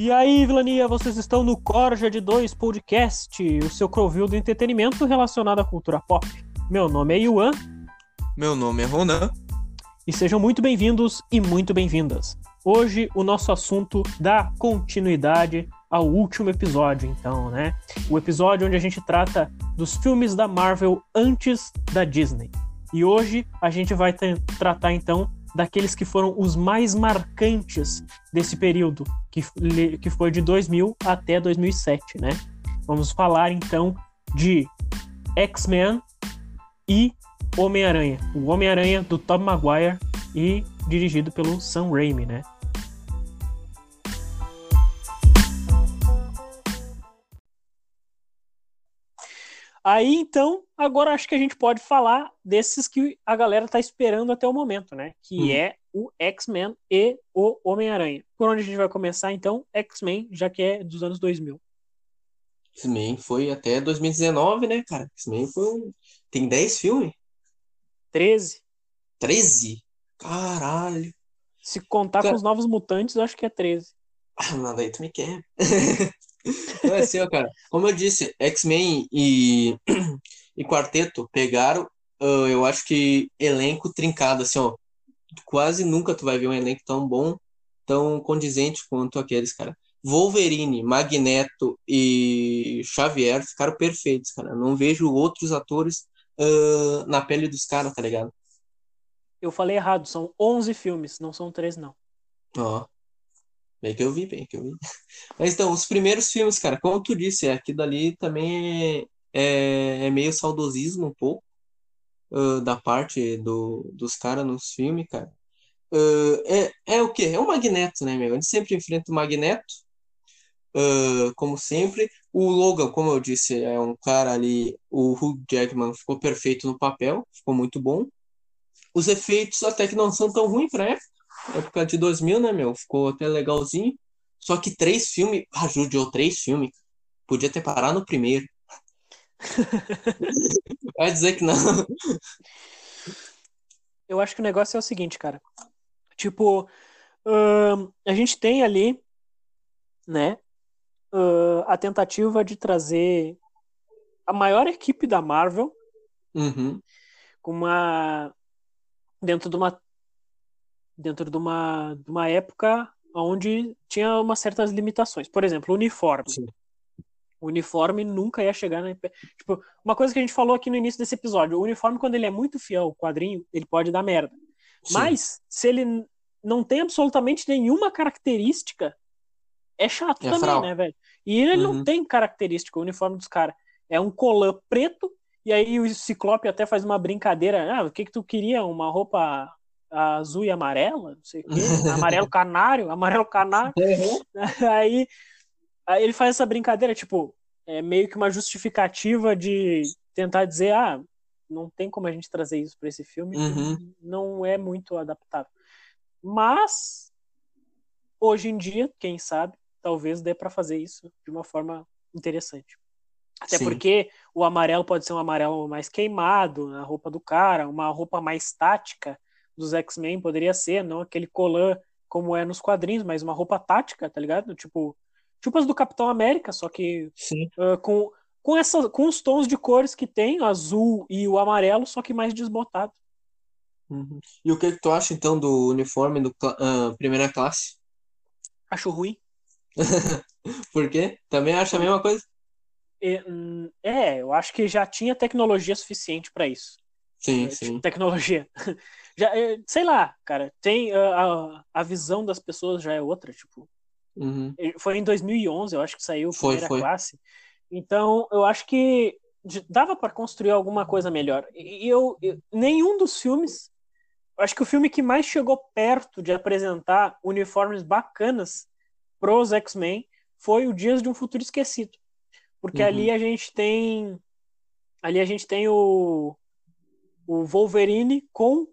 E aí, Vilania, vocês estão no Corja de Dois Podcast, o seu crovil do entretenimento relacionado à cultura pop. Meu nome é Yuan. Meu nome é Ronan. E sejam muito bem-vindos e muito bem-vindas. Hoje o nosso assunto dá continuidade ao último episódio, então, né? O episódio onde a gente trata dos filmes da Marvel antes da Disney. E hoje a gente vai tratar então daqueles que foram os mais marcantes desse período, que, que foi de 2000 até 2007, né? Vamos falar então de X-Men e Homem-Aranha. O Homem-Aranha do Tom Maguire e dirigido pelo Sam Raimi, né? Aí então, agora acho que a gente pode falar desses que a galera tá esperando até o momento, né? Que hum. é o X-Men e o Homem-Aranha. Por onde a gente vai começar então? X-Men, já que é dos anos 2000. X-Men foi até 2019, né, cara? X-Men foi um... tem 10 filmes? 13. 13? Caralho. Se contar com os novos mutantes, eu acho que é 13. Ah, nada aí tu me quer. Não é assim, ó, cara. Como eu disse, X-Men e, e Quarteto pegaram, uh, eu acho que elenco trincado, assim, ó. Quase nunca tu vai ver um elenco tão bom, tão condizente quanto aqueles, cara. Wolverine, Magneto e Xavier ficaram perfeitos, cara. Não vejo outros atores uh, na pele dos caras, tá ligado? Eu falei errado, são 11 filmes, não são 3, não. Ó. Bem que eu vi, bem que eu vi. Mas então, os primeiros filmes, cara, como tu disse, aqui dali também é, é, é meio saudosismo um pouco uh, da parte do, dos caras nos filmes, cara. Uh, é, é o quê? É o Magneto, né, meu? Ele sempre enfrenta o Magneto, uh, como sempre. O Logan, como eu disse, é um cara ali. O Hugh Jackman ficou perfeito no papel, ficou muito bom. Os efeitos até que não são tão ruins pra época época de 2000, né, meu? Ficou até legalzinho. Só que três filmes, ah, judiou três filmes. Podia ter parado no primeiro. Vai dizer que não. Eu acho que o negócio é o seguinte, cara. Tipo, a gente tem ali, né, a tentativa de trazer a maior equipe da Marvel uhum. com uma dentro de uma dentro de uma, de uma época onde tinha umas certas limitações. Por exemplo, o uniforme. Sim. O uniforme nunca ia chegar na. Tipo, uma coisa que a gente falou aqui no início desse episódio: o uniforme, quando ele é muito fiel ao quadrinho, ele pode dar merda. Sim. Mas, se ele não tem absolutamente nenhuma característica, é chato é também, frau. né, velho? E ele uhum. não tem característica, o uniforme dos caras. É um colã preto, e aí o Ciclope até faz uma brincadeira. Ah, o que que tu queria? Uma roupa azul e amarela, não sei o quê, amarelo canário, amarelo canário. Uhum. Aí, aí ele faz essa brincadeira, tipo, é meio que uma justificativa de tentar dizer, ah, não tem como a gente trazer isso para esse filme, uhum. não é muito adaptável. Mas hoje em dia, quem sabe, talvez dê para fazer isso de uma forma interessante. Até Sim. porque o amarelo pode ser um amarelo mais queimado na roupa do cara, uma roupa mais tática, dos X-Men poderia ser, não aquele colã como é nos quadrinhos, mas uma roupa tática, tá ligado? Tipo, tipo as do Capitão América, só que uh, com, com, essa, com os tons de cores que tem, o azul e o amarelo, só que mais desbotado. Uhum. E o que, que tu acha então do uniforme do uh, primeira classe? Acho ruim. Por quê? Também acha a mesma coisa? Hum, é, eu acho que já tinha tecnologia suficiente para isso. Sim, é, sim. Tecnologia. Já, é, sei lá, cara, tem a, a visão das pessoas já é outra, tipo. Uhum. Foi em 2011, eu acho que saiu foi, primeira foi. classe. Então, eu acho que dava para construir alguma coisa melhor. E eu, eu, nenhum dos filmes, acho que o filme que mais chegou perto de apresentar uniformes bacanas pros X-Men foi o Dias de um Futuro Esquecido. Porque uhum. ali a gente tem ali a gente tem o o Wolverine com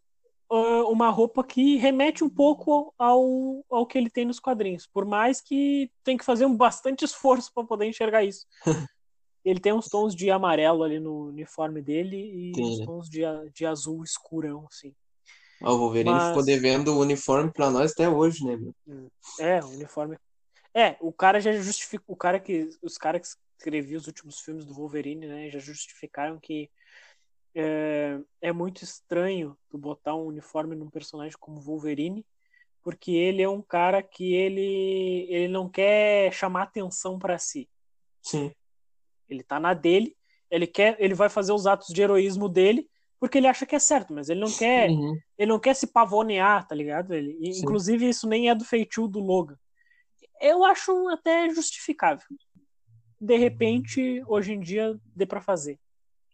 uh, uma roupa que remete um pouco ao, ao que ele tem nos quadrinhos. Por mais que tem que fazer um bastante esforço para poder enxergar isso. ele tem uns tons de amarelo ali no uniforme dele e uns tons de, de azul escurão, assim. o Wolverine Mas... ficou devendo o uniforme para nós até hoje, né, meu? É, o uniforme. É, o cara já justifica. O cara que. Os caras que escreviam os últimos filmes do Wolverine, né? Já justificaram que é, é muito estranho tu botar um uniforme num personagem como Wolverine, porque ele é um cara que ele, ele não quer chamar atenção para si. Sim. Ele tá na dele, ele quer, ele vai fazer os atos de heroísmo dele porque ele acha que é certo, mas ele não quer, uhum. ele não quer se pavonear, tá ligado? Ele, inclusive isso nem é do feitio do Logan. Eu acho até justificável. De repente, hoje em dia, dê para fazer.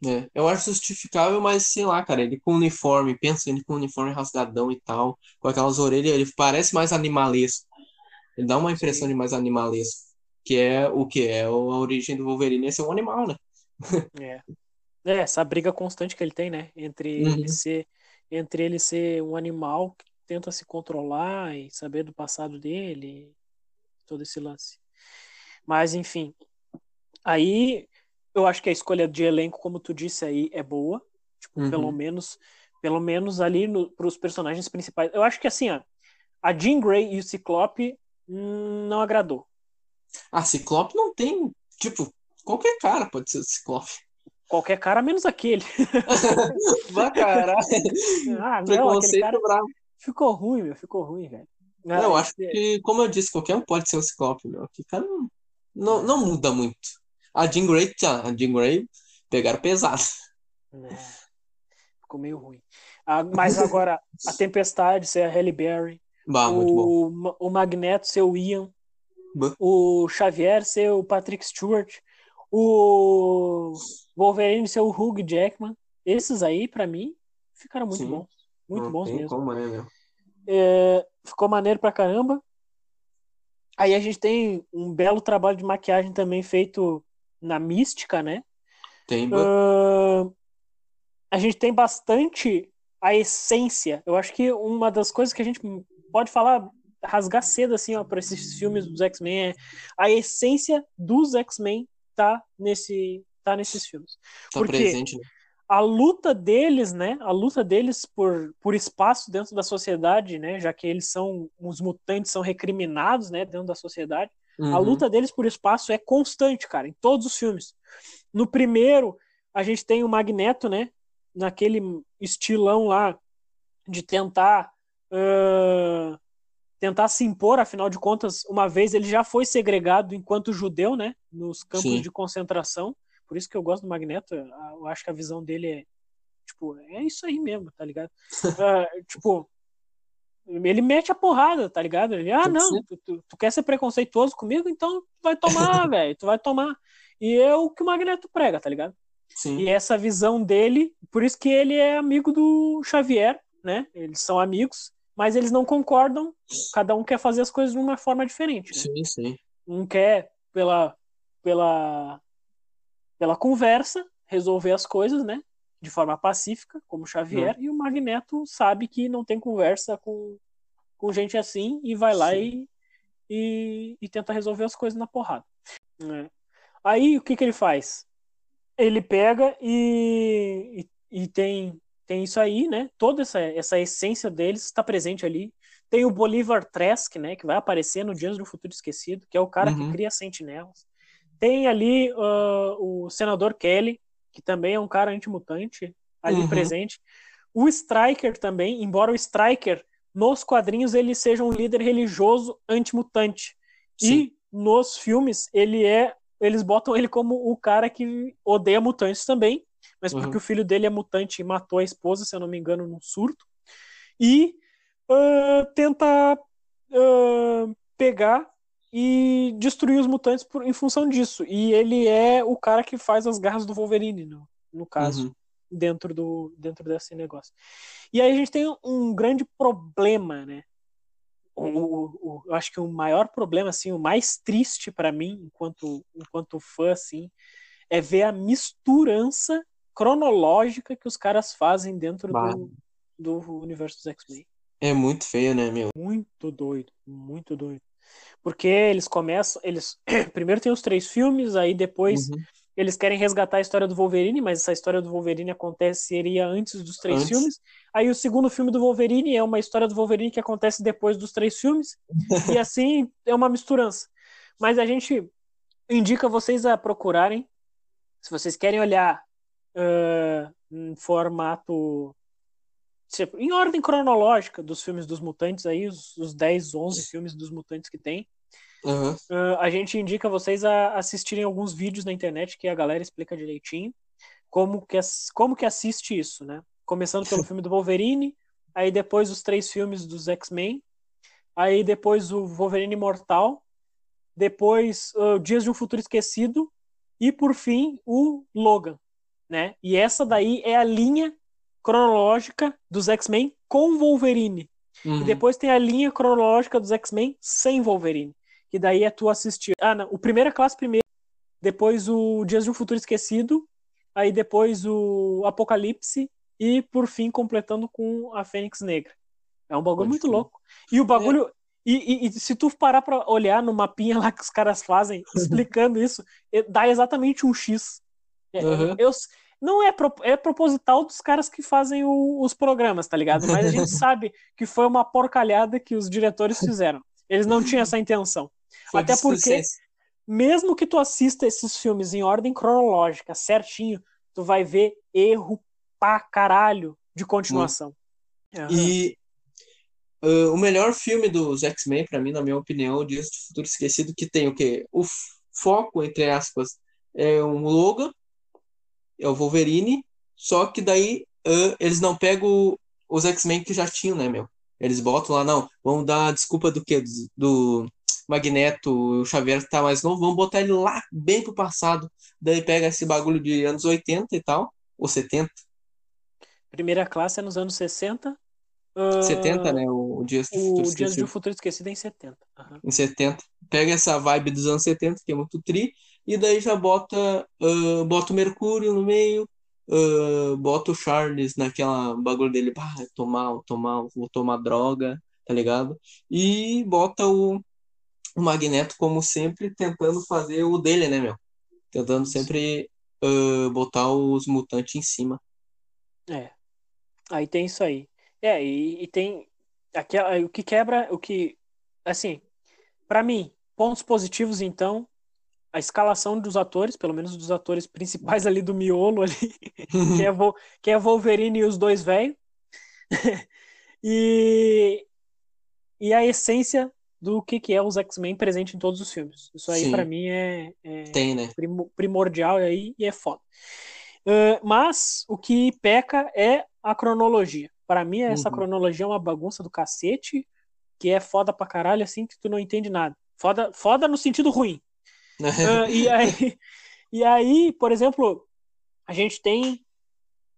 É, eu acho justificável, mas sei lá, cara, ele com uniforme, pensa ele com uniforme rasgadão e tal, com aquelas orelhas, ele parece mais animalesco. Ele dá uma impressão Sim. de mais animalesco. Que é o que? É a origem do Wolverine é ser um animal, né? É. É, essa briga constante que ele tem, né? Entre uhum. ele ser entre ele ser um animal que tenta se controlar e saber do passado dele, todo esse lance. Mas enfim, aí eu acho que a escolha de elenco, como tu disse aí, é boa. Tipo, uhum. pelo menos, pelo menos ali para os personagens principais. Eu acho que assim, ó, a Jean Grey e o Ciclope hum, não agradou. Ah, Ciclope não tem, tipo, qualquer cara pode ser Ciclope. Qualquer cara menos aquele. Vá, caralho. Ah, não, aquele cara bravo. Ficou ruim, meu, ficou ruim, velho. Não, eu acho que, como eu disse, qualquer um pode ser o Ciclope, meu. Que cara não, não, não muda muito. A Jean Grey, a Jean Grey pegaram pesado. É, ficou meio ruim. Ah, mas agora, a Tempestade ser a Halle Berry. Bah, o, o Magneto ser o Ian. Bah. O Xavier ser o Patrick Stewart. O Wolverine ser o Hugh Jackman. Esses aí, para mim, ficaram muito Sim. bons. Muito Não bons mesmo. Como, né, é, ficou maneiro pra caramba. Aí a gente tem um belo trabalho de maquiagem também feito na mística, né? Tem. Uh, a gente tem bastante a essência. Eu acho que uma das coisas que a gente pode falar, rasgar cedo assim, ó, para esses filmes dos X-Men é a essência dos X-Men tá nesse tá nesses filmes. Tá Porque presente, né? a luta deles, né? A luta deles por, por espaço dentro da sociedade, né? Já que eles são os mutantes são recriminados, né? Dentro da sociedade. Uhum. A luta deles por espaço é constante, cara, em todos os filmes. No primeiro, a gente tem o Magneto, né? Naquele estilão lá de tentar uh, tentar se impor, afinal de contas, uma vez ele já foi segregado enquanto judeu, né? Nos campos Sim. de concentração. Por isso que eu gosto do Magneto. Eu acho que a visão dele é tipo é isso aí mesmo, tá ligado? uh, tipo ele mete a porrada, tá ligado? Ele, ah, não, tu, tu, tu, quer ser preconceituoso comigo, então tu vai tomar, velho, tu vai tomar. E é o que o Magneto prega, tá ligado? Sim. E essa visão dele, por isso que ele é amigo do Xavier, né? Eles são amigos, mas eles não concordam, cada um quer fazer as coisas de uma forma diferente. Né? Sim, sim. Um quer pela, pela, pela conversa resolver as coisas, né? De forma pacífica, como Xavier, hum. e o Magneto sabe que não tem conversa com, com gente assim e vai lá e, e, e, tenta resolver as coisas na porrada. Né? Aí o que, que ele faz? Ele pega e, e, e, tem, tem isso aí, né? Toda essa, essa essência deles está presente ali. Tem o Bolivar Trask, né? Que vai aparecer no Dias do Futuro Esquecido, que é o cara uhum. que cria sentinelas. Tem ali uh, o senador Kelly, que também é um cara antimutante ali uhum. presente. O Striker também, embora o Striker nos quadrinhos ele seja um líder religioso antimutante. E nos filmes ele é eles botam ele como o cara que odeia mutantes também, mas porque uhum. o filho dele é mutante e matou a esposa, se eu não me engano, num surto. E uh, tenta uh, pegar e destruir os mutantes por, em função disso. E ele é o cara que faz as garras do Wolverine, no, no caso, uhum. dentro, do, dentro desse negócio. E aí a gente tem um grande problema, né? O, o, o eu acho que o maior problema, assim, o mais triste para mim, enquanto, enquanto fã, assim, é ver a misturança cronológica que os caras fazem dentro do, do universo dos X-Men. É muito feio, né, meu? Muito doido, muito doido. Porque eles começam, eles primeiro tem os três filmes, aí depois uhum. eles querem resgatar a história do Wolverine, mas essa história do Wolverine aconteceria antes dos três antes. filmes. Aí o segundo filme do Wolverine é uma história do Wolverine que acontece depois dos três filmes. e assim é uma misturança. Mas a gente indica vocês a procurarem. Se vocês querem olhar uh, em formato. Em ordem cronológica dos filmes dos mutantes aí, os, os 10, 11 filmes dos mutantes que tem. Uhum. Uh, a gente indica vocês a assistirem alguns vídeos na internet que a galera explica direitinho como que, como que assiste isso, né? Começando pelo filme do Wolverine, aí depois os três filmes dos X-Men, aí depois o Wolverine Imortal, depois uh, Dias de um Futuro Esquecido e por fim o Logan, né? E essa daí é a linha cronológica dos X-Men com Wolverine. Uhum. E depois tem a linha cronológica dos X-Men sem Wolverine, que daí é tu assistir. Ah, não, o Primeira Classe primeiro, depois o Dias de um Futuro Esquecido, aí depois o Apocalipse e por fim completando com a Fênix Negra. É um bagulho Pode muito ser. louco. E o bagulho. É. E, e, e, se tu parar pra olhar no mapinha lá que os caras fazem, explicando isso, dá exatamente um X. Uhum. Eu, não é, pro, é proposital dos caras que fazem o, os programas, tá ligado? Mas a gente sabe que foi uma porcalhada que os diretores fizeram. Eles não tinham essa intenção. Foi Até porque, mesmo que tu assista esses filmes em ordem cronológica, certinho, tu vai ver erro pra caralho de continuação. Uhum. E Uh, o melhor filme dos X-Men, para mim, na minha opinião, Dias do Futuro Esquecido, que tem o quê? O foco, entre aspas, é um Logan, é o Wolverine, só que daí uh, eles não pegam os X-Men que já tinham, né, meu? Eles botam lá, não, vamos dar a desculpa do quê? Do, do Magneto, o Xavier que tá mais novo, vamos botar ele lá bem pro passado. Daí pega esse bagulho de anos 80 e tal, ou 70. Primeira classe é nos anos 60, Uh, 70, né? O Dias do Futuro Esquecido. Dias do Futuro Esquecido é em 70. Uhum. Em 70. Pega essa vibe dos anos 70, que é muito tri, e daí já bota, uh, bota o Mercúrio no meio, uh, bota o Charles naquela bagulho dele, tomar, tomar, vou tomar droga, tá ligado? E bota o, o Magneto, como sempre, tentando fazer o dele, né, meu? Tentando sempre botar os mutantes em cima. É. Aí tem isso aí. É, e, e tem aquela, o que quebra, o que, assim, para mim, pontos positivos, então, a escalação dos atores, pelo menos dos atores principais ali do miolo ali, que, é Vo, que é Wolverine e os dois velhos. e, e a essência do que, que é os X-Men presente em todos os filmes. Isso aí, para mim, é, é Tem, né? primordial aí, e é foda. Uh, mas o que peca é a cronologia. Para mim, essa uhum. cronologia é uma bagunça do cacete, que é foda pra caralho, assim, que tu não entende nada. Foda, foda no sentido ruim. Uh, e, aí, e aí, por exemplo, a gente tem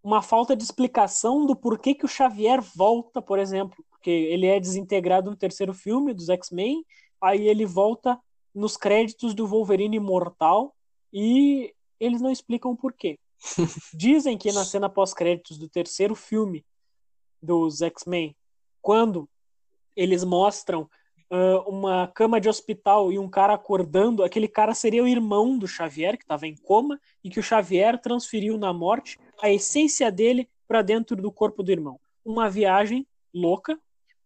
uma falta de explicação do porquê que o Xavier volta, por exemplo. Porque ele é desintegrado no terceiro filme dos X-Men, aí ele volta nos créditos do Wolverine Imortal e eles não explicam o porquê. Dizem que na cena pós-créditos do terceiro filme dos X-Men, quando eles mostram uma cama de hospital e um cara acordando, aquele cara seria o irmão do Xavier, que estava em coma, e que o Xavier transferiu na morte a essência dele para dentro do corpo do irmão. Uma viagem louca,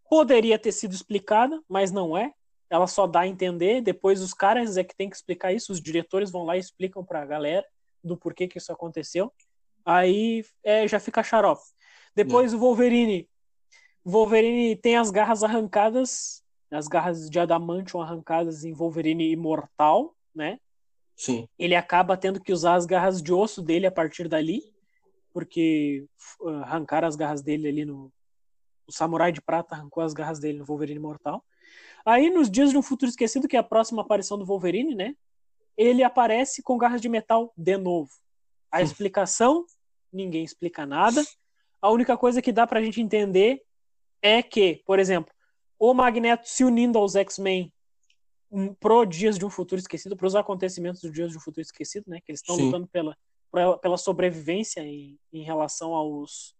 poderia ter sido explicada, mas não é. Ela só dá a entender. Depois os caras é que tem que explicar isso. Os diretores vão lá e explicam para a galera do porquê que isso aconteceu. Aí é, já fica xarope. Depois o Wolverine. O Wolverine tem as garras arrancadas, as garras de adamantium arrancadas em Wolverine imortal, né? Sim. Ele acaba tendo que usar as garras de osso dele a partir dali, porque uh, arrancaram as garras dele ali no. O Samurai de Prata arrancou as garras dele no Wolverine Imortal. Aí, nos Dias de um Futuro Esquecido, que é a próxima aparição do Wolverine, né? Ele aparece com garras de metal de novo. A explicação, ninguém explica nada. A única coisa que dá pra gente entender é que, por exemplo, o Magneto se unindo aos X-Men pro Dias de um Futuro Esquecido, para os acontecimentos do Dias de um Futuro Esquecido, né? Que eles estão lutando pela, pela sobrevivência em, em relação aos,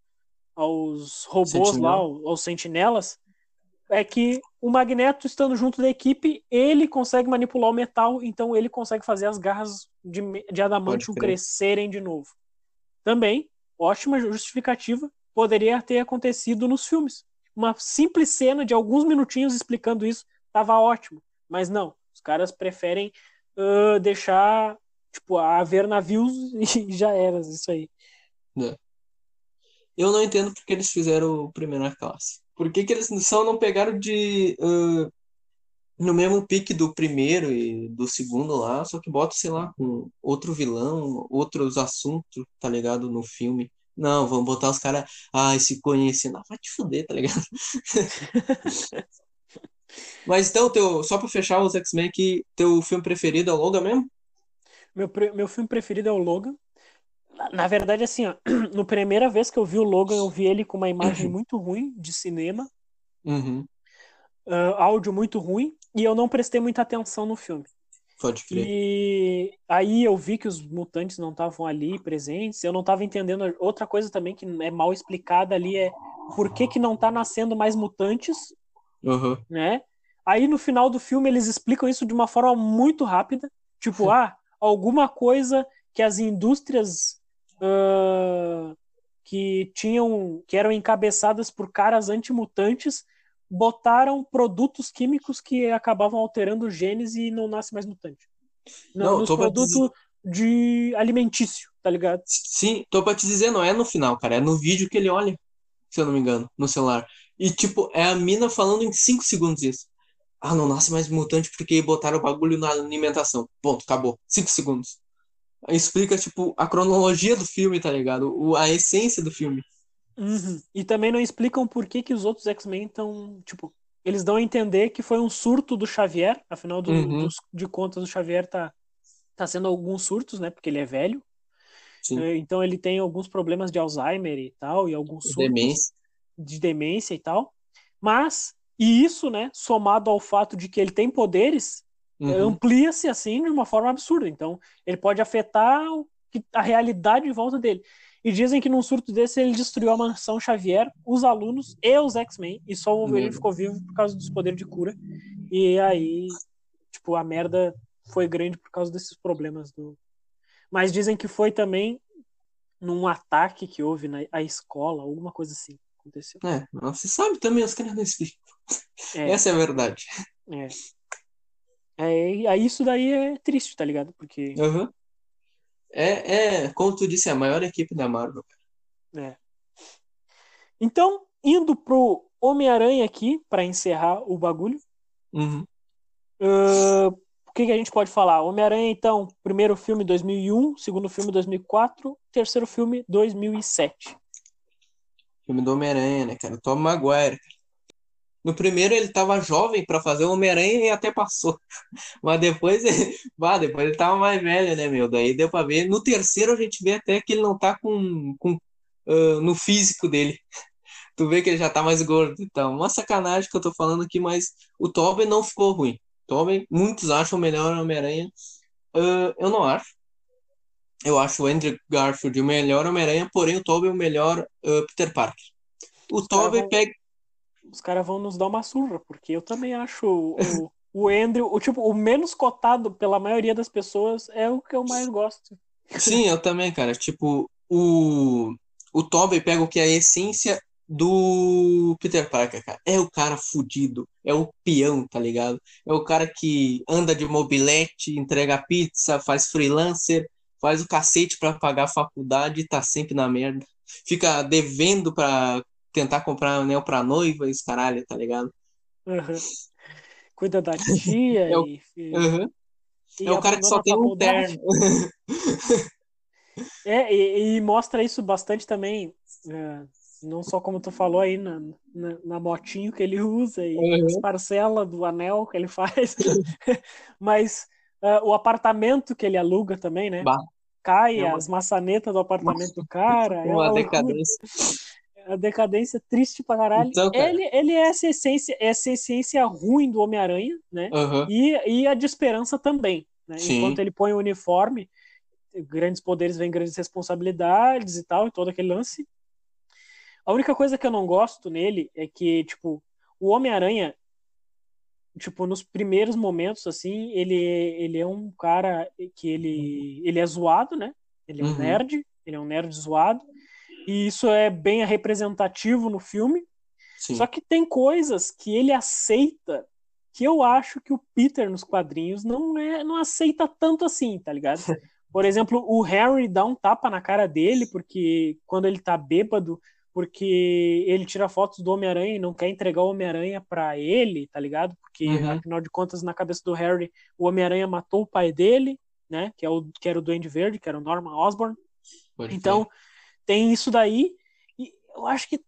aos robôs Sentinela. lá, aos sentinelas, é que o Magneto estando junto da equipe, ele consegue manipular o metal, então ele consegue fazer as garras de, de adamantium crescerem de novo. Também ótima justificativa, poderia ter acontecido nos filmes. Uma simples cena de alguns minutinhos explicando isso estava ótimo, mas não. Os caras preferem uh, deixar, tipo, haver navios e já era, isso aí. É. Eu não entendo porque eles fizeram primeira classe. Por que, que eles só não pegaram de. Uh, no mesmo pique do primeiro e do segundo lá, só que bota, sei lá, com outro vilão, outros assuntos, tá ligado? No filme. Não, vamos botar os caras, ai, se conhecendo. Ah, vai te fuder, tá ligado? Mas então, teu, só pra fechar os X-Men aqui, teu filme preferido é o Logan mesmo? Meu, meu filme preferido é o Logan. Na, na verdade, assim, ó, no primeira vez que eu vi o Logan, eu vi ele com uma imagem muito ruim de cinema. Uhum. Uh, áudio muito ruim, e eu não prestei muita atenção no filme. Pode crer. E aí eu vi que os mutantes não estavam ali presentes. Eu não estava entendendo. Outra coisa também que é mal explicada ali é por que, que não está nascendo mais mutantes, uhum. né? Aí no final do filme eles explicam isso de uma forma muito rápida. Tipo, ah, alguma coisa que as indústrias uh, que tinham, que eram encabeçadas por caras antimutantes botaram produtos químicos que acabavam alterando genes e não nasce mais mutante. Não, não nos produtos dizer... de alimentício, tá ligado? Sim, tô pra te dizer, não é no final, cara, é no vídeo que ele olha, se eu não me engano, no celular. E, tipo, é a mina falando em 5 segundos isso. Ah, não nasce mais mutante porque botaram o bagulho na alimentação. Ponto, acabou. 5 segundos. Explica, tipo, a cronologia do filme, tá ligado? O, a essência do filme. Uhum. E também não explicam por que, que os outros X-Men estão. Tipo, eles dão a entender que foi um surto do Xavier, afinal do, uhum. dos, de contas, o Xavier tá, tá sendo alguns surtos, né? Porque ele é velho. Sim. É, então ele tem alguns problemas de Alzheimer e tal, e alguns surtos demência. de demência e tal. Mas, e isso, né, somado ao fato de que ele tem poderes, uhum. amplia-se assim de uma forma absurda. Então, ele pode afetar a realidade em volta dele. E dizem que num surto desse ele destruiu a mansão Xavier, os alunos e os X-Men, e só o Wolverine ficou vivo por causa dos poderes de cura. E aí, tipo, a merda foi grande por causa desses problemas do. Mas dizem que foi também num ataque que houve na a escola, alguma coisa assim. Aconteceu. É, não se sabe também, os caras não explicam. É. Essa é a verdade. É. É, isso daí é triste, tá ligado? Porque uhum. É, é, como tu disse, é a maior equipe da Marvel. É. Então, indo pro Homem-Aranha aqui, para encerrar o bagulho. Uhum. Uh, o que, que, a gente pode falar? Homem-Aranha, então, primeiro filme 2001, segundo filme 2004, terceiro filme 2007. Filme do Homem-Aranha, né, cara? Tom Maguire. No primeiro ele tava jovem para fazer o Homem-Aranha e até passou. Mas depois, bah, depois ele tava mais velho, né, meu? Daí deu pra ver. No terceiro a gente vê até que ele não tá com, com uh, no físico dele. Tu vê que ele já tá mais gordo. Então, uma sacanagem que eu tô falando aqui, mas o Tobey não ficou ruim. Tobey, muitos acham melhor Homem-Aranha. Uh, eu não acho. Eu acho o Andrew Garfield o melhor Homem-Aranha, porém o Tobey o melhor uh, Peter Parker. O Tobey pega os caras vão nos dar uma surra, porque eu também acho o, o Andrew, o tipo, o menos cotado pela maioria das pessoas é o que eu mais gosto. Sim, eu também, cara. Tipo, o, o Tobey pega o que é a essência do Peter Parker, cara. É o cara fudido, é o peão, tá ligado? É o cara que anda de mobilete, entrega pizza, faz freelancer, faz o cacete para pagar a faculdade e tá sempre na merda. Fica devendo pra tentar comprar anel pra noiva e os caralho, tá ligado? Uhum. Cuida da tia é o, e, uhum. e é o cara que só tem um terno. é, e, e, mostra isso bastante também, uh, não só como tu falou aí na, na, na motinho que ele usa e uhum. as parcelas do anel que ele faz, mas uh, o apartamento que ele aluga também, né? Bah. Cai é uma... as maçanetas do apartamento Nossa. do cara. Uma, é uma decadência a decadência triste pra caralho. Então, cara. ele, ele é essa essência, essa essência ruim do Homem-Aranha, né? Uhum. E, e a de esperança também. Né? Enquanto ele põe o uniforme, grandes poderes vêm grandes responsabilidades e tal, e todo aquele lance. A única coisa que eu não gosto nele é que, tipo, o Homem-Aranha, tipo, nos primeiros momentos, assim, ele, ele é um cara que ele, ele é zoado, né? Ele é um uhum. nerd, ele é um nerd zoado. E isso é bem representativo no filme. Sim. Só que tem coisas que ele aceita que eu acho que o Peter nos quadrinhos não é não aceita tanto assim, tá ligado? Por exemplo, o Harry dá um tapa na cara dele porque quando ele tá bêbado, porque ele tira fotos do Homem-Aranha e não quer entregar o Homem-Aranha para ele, tá ligado? Porque uhum. afinal de contas na cabeça do Harry, o Homem-Aranha matou o pai dele, né? Que é o que era o Duende Verde, que era o Norman Osborn. Pode então, ter. Tem isso daí e eu acho que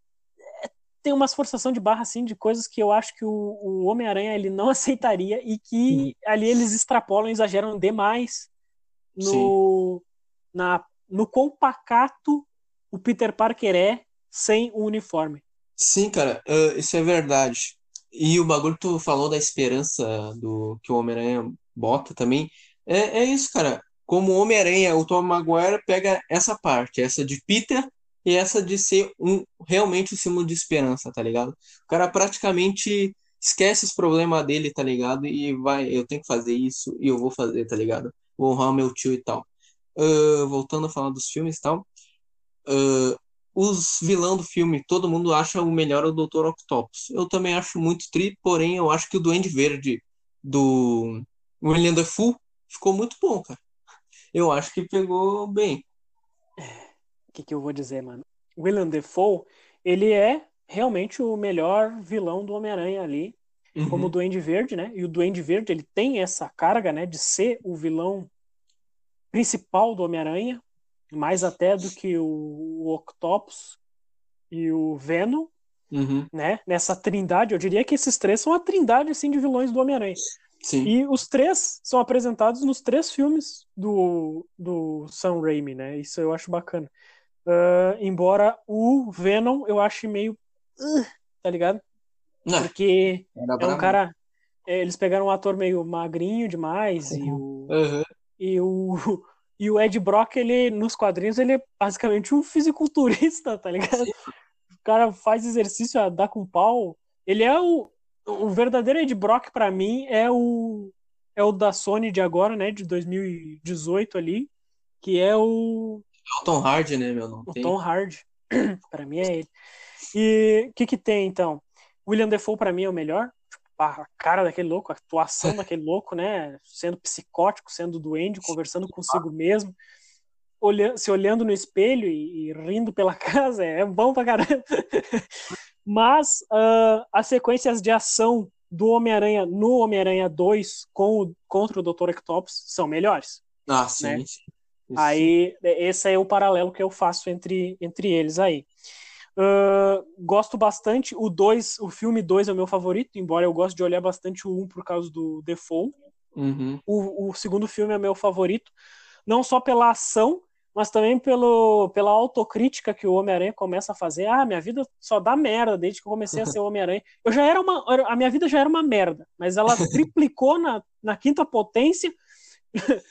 tem uma forçação de barra assim de coisas que eu acho que o, o Homem-Aranha ele não aceitaria e que ali eles extrapolam, exageram demais no na no quão pacato o Peter Parker é sem o uniforme. Sim, cara, uh, isso é verdade. E o bagulho que tu falou da esperança do que o Homem-Aranha bota também, é, é isso, cara. Como Homem-Aranha, o Tom Maguire pega essa parte, essa de Peter e essa de ser um realmente o um símbolo de esperança, tá ligado? O cara praticamente esquece os problemas dele, tá ligado? E vai, eu tenho que fazer isso e eu vou fazer, tá ligado? Vou honrar meu tio e tal. Uh, voltando a falar dos filmes e tal. Uh, os vilão do filme, todo mundo acha o melhor o Dr. Octopus. Eu também acho muito tri, porém eu acho que o Duende Verde do William Dafoe ficou muito bom, cara. Eu acho que pegou bem. O que, que eu vou dizer, mano? William Defoe, ele é realmente o melhor vilão do Homem-Aranha ali, uhum. como o Duende Verde, né? E o Duende Verde, ele tem essa carga, né, de ser o vilão principal do Homem-Aranha, mais até do que o, o Octopus e o Venom, uhum. né? Nessa trindade, eu diria que esses três são a trindade assim de vilões do Homem-Aranha. Sim. E os três são apresentados nos três filmes do, do Sam Raimi, né? Isso eu acho bacana. Uh, embora o Venom eu ache meio. Uh, tá ligado? Não. Porque é um cara. É, eles pegaram um ator meio magrinho demais uhum. e o. Uhum. E o. E o Ed Brock, ele, nos quadrinhos, ele é basicamente um fisiculturista, tá ligado? Sim. O cara faz exercício a dar com pau. Ele é o. O verdadeiro Ed Brock, para mim, é o. É o da Sony de agora, né? De 2018 ali. Que é o. É o Tom Hardy, né, meu? Não o tem... Tom Hardy. para mim é ele. E o que que tem, então? William Defoe, para mim, é o melhor a cara daquele louco, a atuação daquele louco, né? Sendo psicótico, sendo doente, conversando consigo mesmo, olhando, se olhando no espelho e, e rindo pela casa, é bom pra caramba. Mas uh, as sequências de ação do Homem-Aranha no Homem-Aranha 2 com o, contra o Dr. Octopus são melhores. Ah, sim. Né? sim. Aí, esse é o paralelo que eu faço entre, entre eles aí. Uh, gosto bastante. O 2, o filme 2 é o meu favorito, embora eu goste de olhar bastante o 1 um por causa do Default. Uhum. O, o, segundo filme é meu favorito, não só pela ação, mas também pelo, pela autocrítica que o Homem-Aranha começa a fazer. Ah, minha vida só dá merda desde que eu comecei a ser Homem-Aranha. Eu já era uma. A minha vida já era uma merda, mas ela triplicou na, na quinta potência.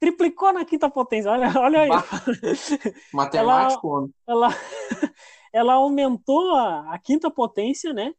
triplicou na quinta potência. Olha, olha aí. Matemático. Ela, ela, ela aumentou a, a quinta potência, né?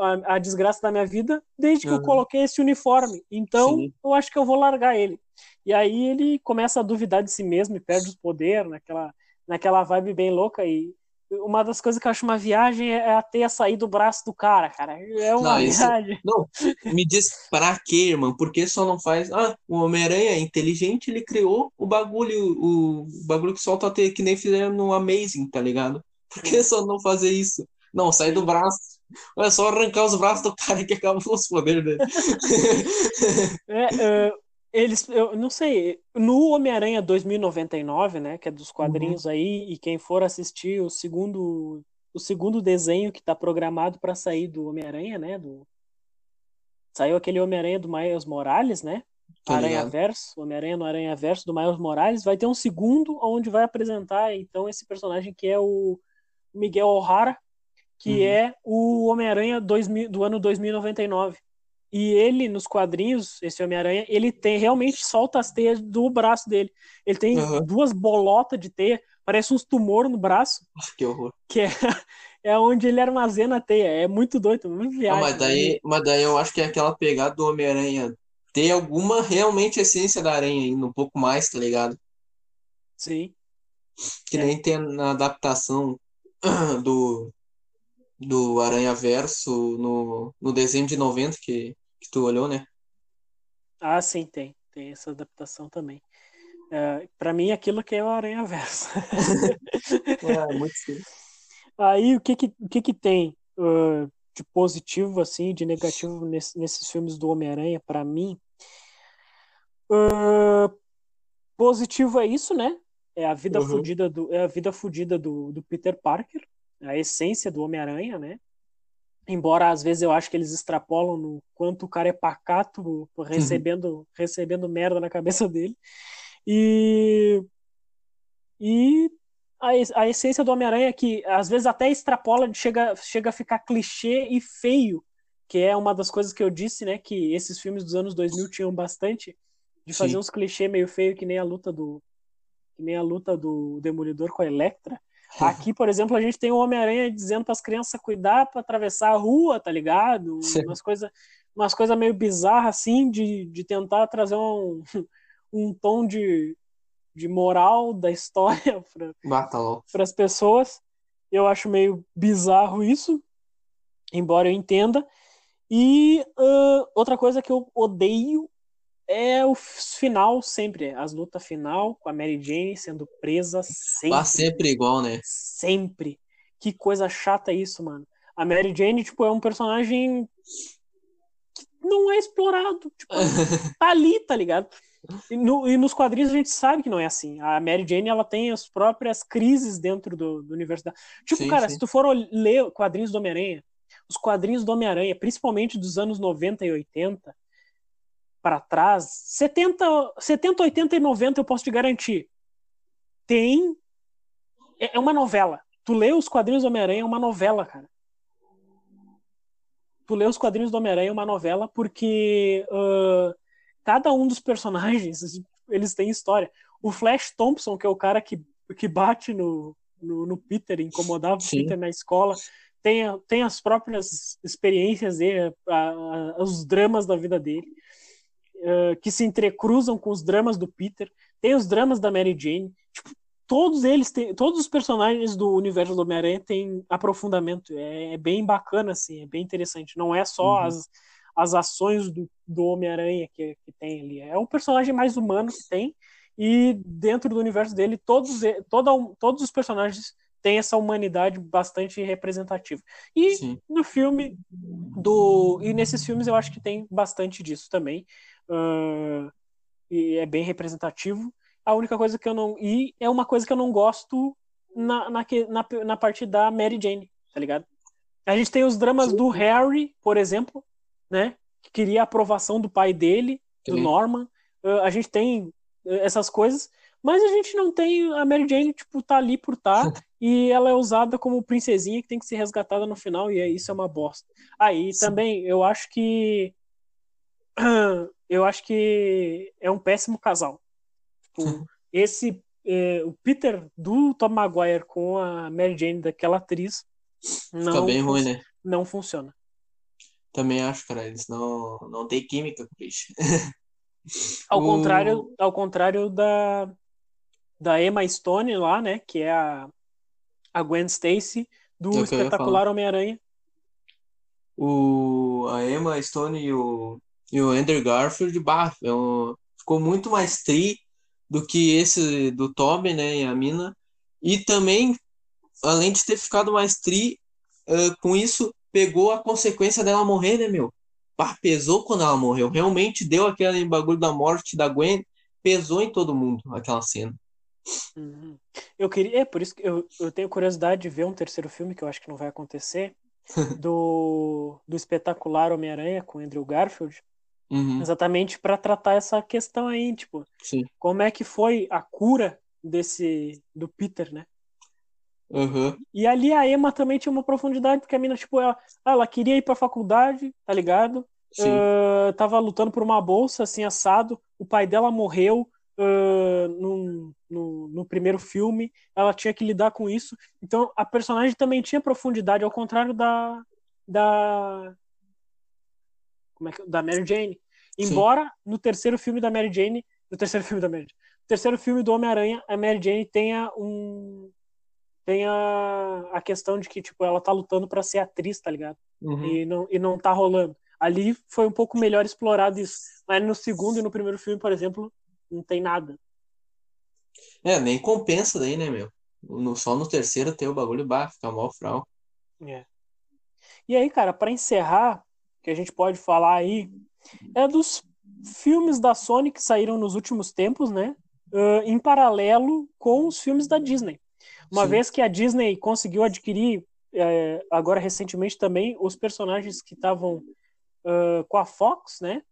A, a, desgraça da minha vida desde que uhum. eu coloquei esse uniforme. Então, Sim. eu acho que eu vou largar ele. E aí ele começa a duvidar de si mesmo e perde os poderes naquela, naquela vibe bem louca. E uma das coisas que eu acho uma viagem é a teia sair do braço do cara, cara. É uma não, viagem. Isso, não, me diz pra quê, irmão? Por que só não faz. Ah, o Homem-Aranha é inteligente, ele criou o bagulho, o, o bagulho que solta a teia, que nem fizeram no Amazing, tá ligado? Por que só não fazer isso? Não, sair do braço. É só arrancar os braços do cara que acabam os poderes dele. é, uh, eles, eu não sei, no Homem-Aranha 2099, né, que é dos quadrinhos uhum. aí, e quem for assistir o segundo o segundo desenho que está programado para sair do Homem-Aranha, né, do saiu aquele Homem-Aranha do Miles Morales, né? Aranha Verso, Homem-Aranha no Aranha Verso do Miles Morales, vai ter um segundo onde vai apresentar então esse personagem que é o Miguel O'Hara, que uhum. é o Homem-Aranha do ano 2099. E ele, nos quadrinhos, esse Homem-Aranha, ele tem realmente solta as teias do braço dele. Ele tem uhum. duas bolotas de teia, parece uns tumor no braço. Que horror. Que é, é onde ele armazena a teia. É muito doido, muito viagem. Mas, daí, né? mas daí eu acho que é aquela pegada do Homem-Aranha ter alguma realmente essência da aranha ainda, um pouco mais, tá ligado? Sim. Que é. nem tem na adaptação do, do Aranha Verso no, no desenho de 90, que que tu olhou, né? Ah, sim, tem. Tem essa adaptação também. É, para mim, aquilo que é o Aranha Verso. é, muito sim. Aí, o que que, o que, que tem uh, de positivo, assim, de negativo nesse, nesses filmes do Homem-Aranha, para mim? Uh, positivo é isso, né? É a vida uhum. fudida do é a vida fudida do, do Peter Parker, a essência do Homem-Aranha, né? Embora às vezes eu acho que eles extrapolam no quanto o cara é pacato recebendo uhum. recebendo merda na cabeça dele. E e a, a essência do Homem-Aranha é que às vezes até extrapola, chega chega a ficar clichê e feio, que é uma das coisas que eu disse, né, que esses filmes dos anos 2000 tinham bastante de fazer Sim. uns clichês meio feio que nem a luta do que nem a luta do Demolidor com a Electra. Aqui, por exemplo, a gente tem o Homem-Aranha dizendo para as crianças cuidar para atravessar a rua, tá ligado? Sim. Umas coisas umas coisa meio bizarras assim de, de tentar trazer um, um tom de, de moral da história para as pessoas. Eu acho meio bizarro isso, embora eu entenda. E uh, outra coisa que eu odeio é o final sempre, as lutas final com a Mary Jane sendo presa sempre. Lá sempre igual, né? Sempre. Que coisa chata isso, mano. A Mary Jane, tipo, é um personagem que não é explorado. Tipo, tá ali, tá ligado? E, no, e, nos quadrinhos a gente sabe que não é assim. A Mary Jane, ela tem as próprias crises dentro do, do universo da... Tipo, sim, cara, sim. se tu for ler quadrinhos do Homem-Aranha, os quadrinhos do Homem-Aranha, principalmente dos anos 90 e 80, para trás, 70, 70, 80 e 90 eu posso te garantir. Tem. É, é uma novela. Tu lê os quadrinhos do Homem-Aranha, é uma novela, cara. Tu lê os quadrinhos do Homem-Aranha, é uma novela, porque uh, cada um dos personagens, eles têm história. O Flash Thompson, que é o cara que, que bate no, no, no Peter, incomodava Sim. o Peter na escola, tem, tem as próprias experiências dele, a, a, os dramas da vida dele uh, que se entrecruzam com os dramas do Peter, tem os dramas da Mary Jane, tipo, todos eles têm, todos os personagens do universo do Homem-Aranha têm aprofundamento, é, é, bem bacana, assim, é bem interessante, não é só uhum. as, as ações do, do Homem-Aranha que, que tem ali, é um personagem mais humano que tem, e dentro do universo dele, todos, toda, todos os personagens têm essa humanidade bastante representativa. E Sim. no filme do. E nesses filmes eu acho que tem bastante disso também uh, e é bem representativo. A única coisa que eu não. E é uma coisa que eu não gosto na, na, na, na parte da Mary Jane, tá ligado? A gente tem os dramas Sim. do Harry, por exemplo, né? Que queria a aprovação do pai dele, do Sim. Norman. Uh, a gente tem essas coisas, mas a gente não tem a Mary Jane, tipo, tá ali por tá, e ela é usada como princesinha que tem que ser resgatada no final, e é, isso é uma bosta. Aí Sim. também, eu acho que eu acho que é um péssimo casal. Tipo, esse é, o Peter do Tom Maguire com a Mary Jane daquela atriz não Fica bem ruim, né? Não funciona. Também acho, cara, eles não não tem química com o bicho. ao o... contrário, ao contrário da da Emma Stone lá, né, que é a a Gwen Stacy do é espetacular Homem-Aranha. O a Emma Stone e o e o Andrew Garfield, bah, é um, ficou muito mais tri do que esse do Toby, né, e a Mina. E também, além de ter ficado mais tri, uh, com isso, pegou a consequência dela morrer, né, meu? Bah, pesou quando ela morreu. Realmente deu aquele bagulho da morte da Gwen, pesou em todo mundo aquela cena. Uhum. Eu queria, é por isso que eu, eu tenho curiosidade de ver um terceiro filme que eu acho que não vai acontecer do, do espetacular Homem-Aranha com Andrew Garfield, Uhum. Exatamente para tratar essa questão aí, tipo, Sim. como é que foi a cura desse do Peter, né? Uhum. E ali a Emma também tinha uma profundidade, porque a mina, tipo, ela, ela queria ir pra faculdade, tá ligado? Uh, tava lutando por uma bolsa, assim, assado. O pai dela morreu uh, no, no, no, primeiro filme. Ela tinha que lidar com isso. Então, a personagem também tinha profundidade, ao contrário da, da, como é que, da Mary Jane. Embora Sim. no terceiro filme da Mary Jane, no terceiro filme da Mary Jane, no terceiro filme do Homem-Aranha, a Mary Jane tenha um tenha a questão de que tipo ela tá lutando para ser atriz, tá ligado? Uhum. E não e não tá rolando. ali foi um pouco melhor explorado isso. Mas no segundo e no primeiro filme, por exemplo, não tem nada. É, nem compensa daí, né, meu? No, só no terceiro tem o bagulho bah, fica mal fral. É. E aí, cara, para encerrar, que a gente pode falar aí, é dos filmes da Sony que saíram nos últimos tempos, né? Uh, em paralelo com os filmes da Disney. Uma Sim. vez que a Disney conseguiu adquirir, é, agora recentemente também, os personagens que estavam uh, com a Fox, né?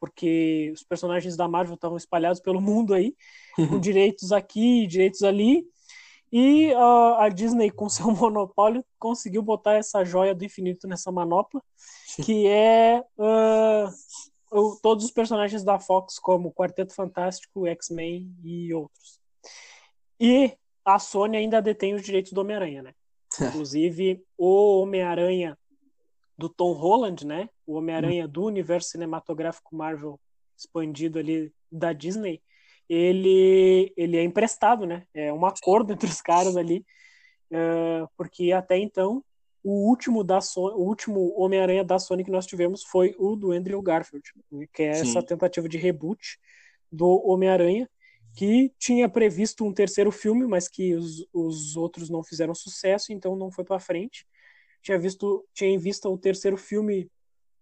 Porque os personagens da Marvel estavam espalhados pelo mundo aí, com direitos aqui, direitos ali. E uh, a Disney, com seu monopólio, conseguiu botar essa joia do infinito nessa manopla, que é uh, todos os personagens da Fox, como Quarteto Fantástico, X-Men e outros. E a Sony ainda detém os direitos do Homem-Aranha, né? Inclusive, o Homem-Aranha do Tom Holland, né? O Homem-Aranha do universo cinematográfico Marvel expandido ali da Disney, ele, ele é emprestado, né? É um acordo entre os caras ali, uh, porque até então o último da o último Homem-Aranha da Sony que nós tivemos foi o do Andrew Garfield, que é Sim. essa tentativa de reboot do Homem-Aranha que tinha previsto um terceiro filme, mas que os, os outros não fizeram sucesso, então não foi para frente. Tinha visto, tinha em vista o terceiro filme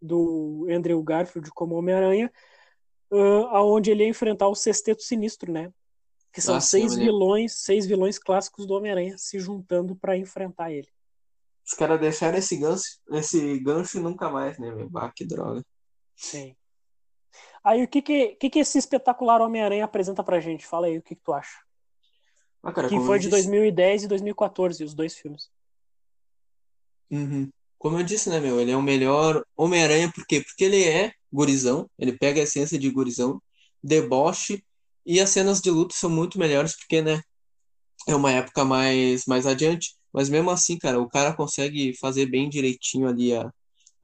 do Andrew Garfield como Homem-Aranha, uh, aonde ele ia enfrentar o Sexteto Sinistro, né? Que são ah, seis vilões, seis vilões clássicos do Homem-Aranha se juntando para enfrentar ele. Os caras deixaram esse gancho, esse gancho nunca mais, né, meu? Ah, que droga. Sim. Aí o que que, que, que esse espetacular Homem-Aranha apresenta pra gente? Fala aí o que, que tu acha. Ah, cara, que foi de disse... 2010 e 2014, os dois filmes. Uhum. Como eu disse, né, meu? Ele é o melhor Homem-Aranha, por quê? Porque ele é gurizão, ele pega a essência de gurizão, deboche, e as cenas de luta são muito melhores, porque, né, é uma época mais, mais adiante. Mas mesmo assim, cara, o cara consegue fazer bem direitinho ali a,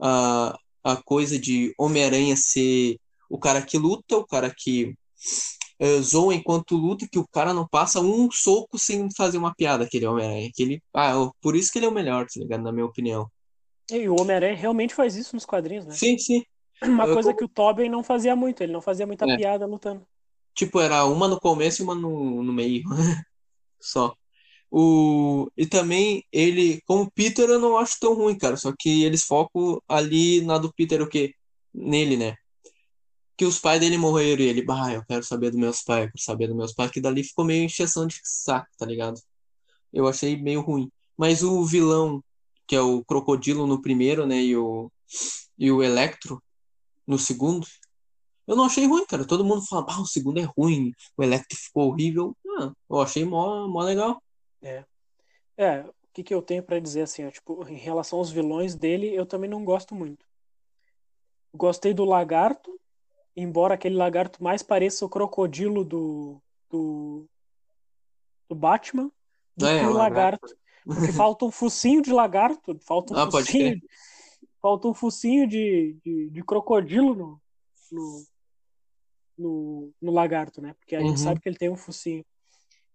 a, a coisa de Homem-Aranha ser o cara que luta, o cara que uh, zoa enquanto luta, que o cara não passa um soco sem fazer uma piada, aquele Homem-Aranha. Aquele, ah, por isso que ele é o melhor, tá ligado? Na minha opinião. E o Homem-Aranha realmente faz isso nos quadrinhos, né? Sim, sim. Uma eu coisa tô... que o Tobey não fazia muito, ele não fazia muita é. piada lutando. Tipo, era uma no começo e uma no, no meio. Só. O... E também ele, como Peter, eu não acho tão ruim, cara. Só que eles focam ali na do Peter, o quê? Nele, né? que os pais dele morreram e ele, bah, eu quero saber dos meus pais, eu quero saber dos meus pais, que dali ficou meio encheção de saco, tá ligado? Eu achei meio ruim. Mas o vilão, que é o Crocodilo no primeiro, né, e o, e o Electro no segundo, eu não achei ruim, cara. Todo mundo fala, ah, o segundo é ruim, o Electro ficou horrível. Ah, eu achei mó, mó legal. É. É, o que, que eu tenho para dizer assim, ó, tipo, em relação aos vilões dele, eu também não gosto muito. Gostei do Lagarto, embora aquele lagarto mais pareça o crocodilo do, do, do Batman do é, que o lagarto. lagarto. Porque falta um focinho de lagarto, falta um ah, focinho, falta um focinho de, de, de crocodilo no, no, no, no, lagarto, né? Porque a uhum. gente sabe que ele tem um focinho.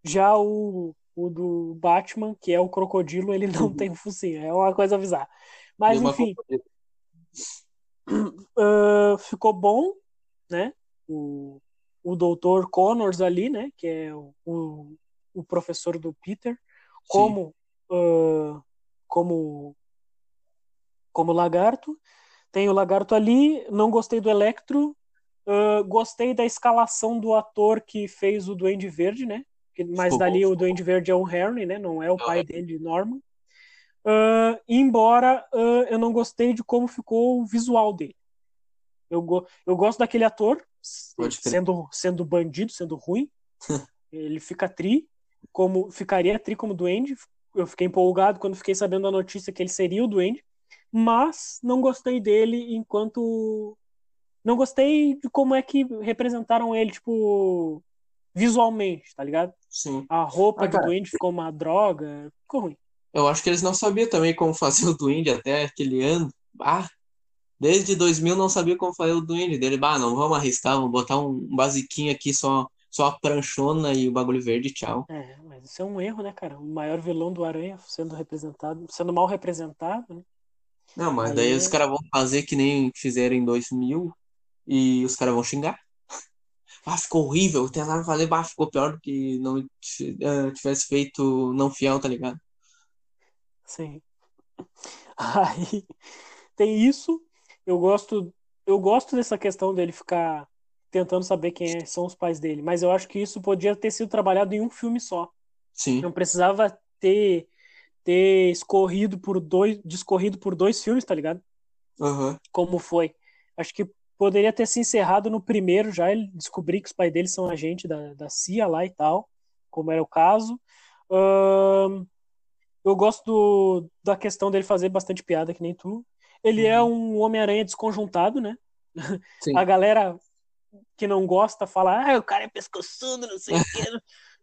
Já o, o do Batman, que é o crocodilo, ele não uhum. tem um focinho. É uma coisa bizarra. Mas, enfim. Uh, ficou bom né? O, o doutor Connors ali, né? Que é o, o, o professor do Peter, como uh, como como lagarto. Tem o lagarto ali. Não gostei do Electro. Uh, gostei da escalação do ator que fez o Duende Verde, né? Mas dali o Duende Verde é o Harry, né? Não é o pai dele, Norman. Uh, embora uh, eu não gostei de como ficou o visual dele. Eu, go eu gosto daquele ator sendo, sendo bandido, sendo ruim. ele fica tri, como ficaria tri como duende. Eu fiquei empolgado quando fiquei sabendo a notícia que ele seria o duende, mas não gostei dele enquanto não gostei de como é que representaram ele, tipo, visualmente, tá ligado? Sim. A roupa ah, do duende ficou uma droga, ficou ruim. Eu acho que eles não sabiam também como fazer o duende até aquele ano. Ah, Desde 2000 não sabia como fazer o Duende dele. Bah, não vamos arriscar, vamos botar um basiquinho aqui, só, só a pranchona e o bagulho verde, tchau. É, mas isso é um erro, né, cara? O maior vilão do Aranha sendo representado, sendo mal representado, né? Não, mas Aí... daí os caras vão fazer que nem fizeram em 2000 e os caras vão xingar. Ah, ficou horrível. Tentaram fazer, bah, ficou pior do que não uh, tivesse feito não fiel, tá ligado? Sim. Aí tem isso. Eu gosto, eu gosto dessa questão dele ficar tentando saber quem é, são os pais dele, mas eu acho que isso podia ter sido trabalhado em um filme só. Sim. Não precisava ter ter escorrido por dois, discorrido por dois filmes, tá ligado? Uhum. Como foi. Acho que poderia ter se encerrado no primeiro já, ele descobrir que os pais dele são agente da, da CIA lá e tal, como era o caso. Uh, eu gosto do, da questão dele fazer bastante piada, que nem tu. Ele é uhum. é um Homem-Aranha desconjuntado, né? Sim. A galera que não gosta fala, ah, o cara é pescoçudo, não sei o quê.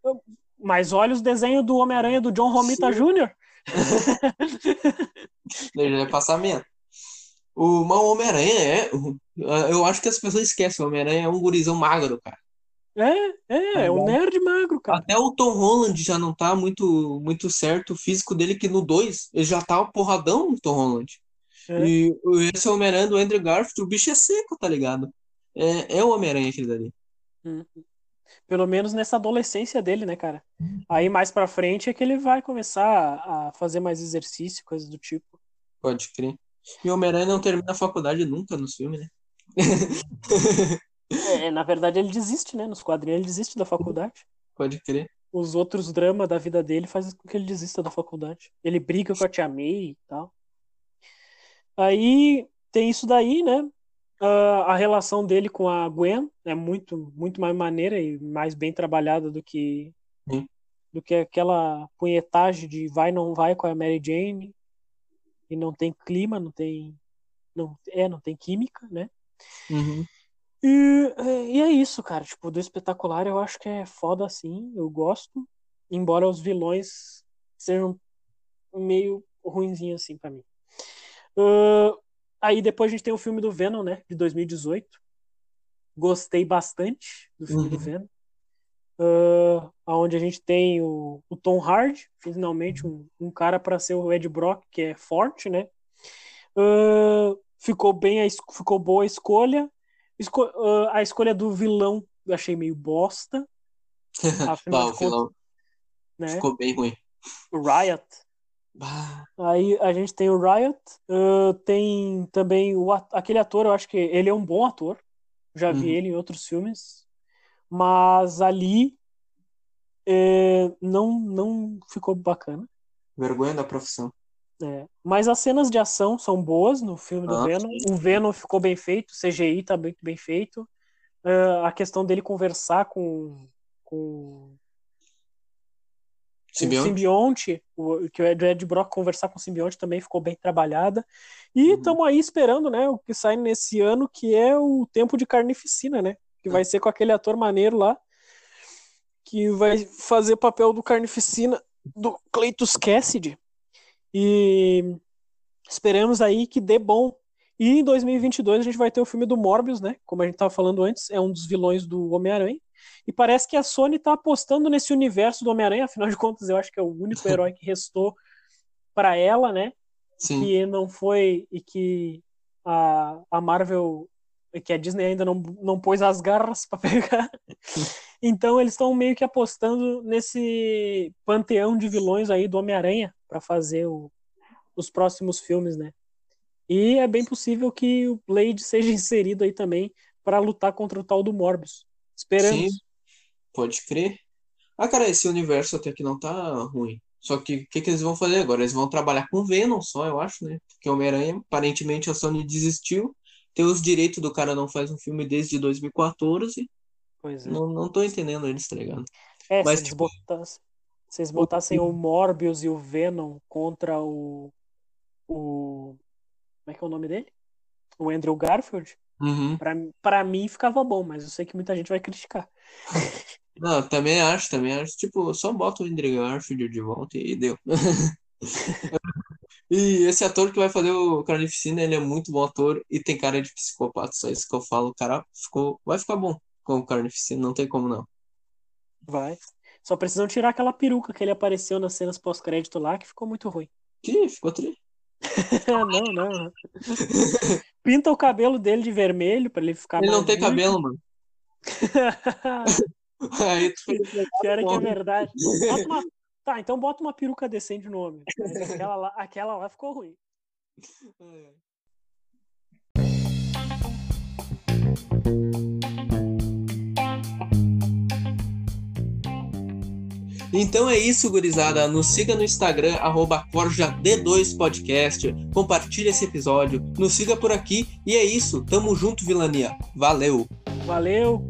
Mas olha os desenhos do Homem-Aranha do John Romita Jr. Ele é passamento. O Homem-Aranha é. Eu acho que as pessoas esquecem. O Homem-Aranha é um gurizão magro, cara. É, é, é um nerd magro, cara. Até o Tom Holland já não tá muito, muito certo o físico dele, que no 2 ele já tá porradão no Tom Holland. É. E esse Homem-Aranha do Andrew Garfield, o bicho é seco, tá ligado? É, é o Homem-Aranha aquele dali. Uhum. Pelo menos nessa adolescência dele, né, cara? Aí mais pra frente é que ele vai começar a fazer mais exercício, coisas do tipo. Pode crer. E o Homem-Aranha não termina a faculdade nunca nos filmes, né? é, na verdade ele desiste, né? Nos quadrinhos ele desiste da faculdade. Pode crer. Os outros dramas da vida dele fazem com que ele desista da faculdade. Ele briga com a Tia May e tal. Aí tem isso daí, né? Uh, a relação dele com a Gwen é muito, muito mais maneira e mais bem trabalhada do que Sim. do que aquela punhetagem de vai não vai com a Mary Jane e não tem clima, não tem não é, não tem química, né? Uhum. E, e é isso, cara. Tipo, do espetacular eu acho que é foda assim, eu gosto, embora os vilões sejam meio ruinzinhos assim para mim. Uh, Aí depois a gente tem o filme do Venom, né? De 2018. Gostei bastante do filme uhum. do Venom. Uh, onde a gente tem o, o Tom Hardy, finalmente um, um cara para ser o Ed Brock, que é forte, né? Uh, ficou bem, a, ficou boa a escolha. Esco, uh, a escolha do vilão eu achei meio bosta. Afinal Bah, contas, né? Ficou bem ruim. O Riot Bah. Aí a gente tem o Riot, uh, tem também o, aquele ator, eu acho que ele é um bom ator, já vi uhum. ele em outros filmes, mas ali não, não ficou bacana. Vergonha da profissão. É. Mas as cenas de ação são boas no filme do ah, Venom. Sim. O Venom ficou bem feito, o CGI tá muito bem feito. Uh, a questão dele conversar com, com Simbionte. O simbionte, o, que o Ed Brock conversar com o simbionte também ficou bem trabalhada. E estamos uhum. aí esperando, né, o que sai nesse ano, que é o Tempo de Carnificina, né? Que vai ser com aquele ator maneiro lá, que vai fazer o papel do Carnificina do Cleitus Cassidy. E esperamos aí que dê bom. E em 2022 a gente vai ter o filme do Morbius, né? Como a gente estava falando antes, é um dos vilões do Homem-Aranha. E parece que a Sony está apostando nesse universo do Homem-Aranha, afinal de contas, eu acho que é o único herói que restou para ela, né? Sim. Que não foi e que a, a Marvel, que a Disney ainda não, não pôs as garras para pegar. então eles estão meio que apostando nesse panteão de vilões aí do Homem-Aranha para fazer o, os próximos filmes, né? E é bem possível que o Blade seja inserido aí também para lutar contra o tal do Morbius. Esperamos. Sim. Pode crer. Ah, cara, esse universo até que não tá ruim. Só que o que, que eles vão fazer agora? Eles vão trabalhar com Venom só, eu acho, né? Porque Homem-Aranha, aparentemente a Sony desistiu. Tem os direitos do cara não faz um filme desde 2014. Pois é. Não, não tô entendendo eles, tá ligado? É, Mas, se, tipo, eles botassem, se eles botassem o... Morbius e o Venom contra o. O. Como é que é o nome dele? O Andrew Garfield. Uhum. Pra, pra mim ficava bom, mas eu sei que muita gente vai criticar. Não, também acho, também acho. Tipo, só bota o Andrew Garfield de volta e deu. e esse ator que vai fazer o Carnificina, ele é muito bom ator e tem cara de psicopata, só isso que eu falo. O cara ficou, vai ficar bom com o Carnificina, não tem como não. Vai. Só precisam tirar aquela peruca que ele apareceu nas cenas pós-crédito lá, que ficou muito ruim. Que? Ficou tri. não, não. Pinta o cabelo dele de vermelho pra ele ficar Ele não tem ruivo. cabelo, mano. Aí tu Pior é que é verdade. Uma- Tá, então bota uma peruca decente no homem. Aquela lá, aquela lá ficou ruim. Então é isso, gurizada. Nos siga no Instagram, arroba CorjaD2Podcast. Compartilhe esse episódio. Nos siga por aqui. E é isso. Tamo junto, vilania. Valeu! Valeu!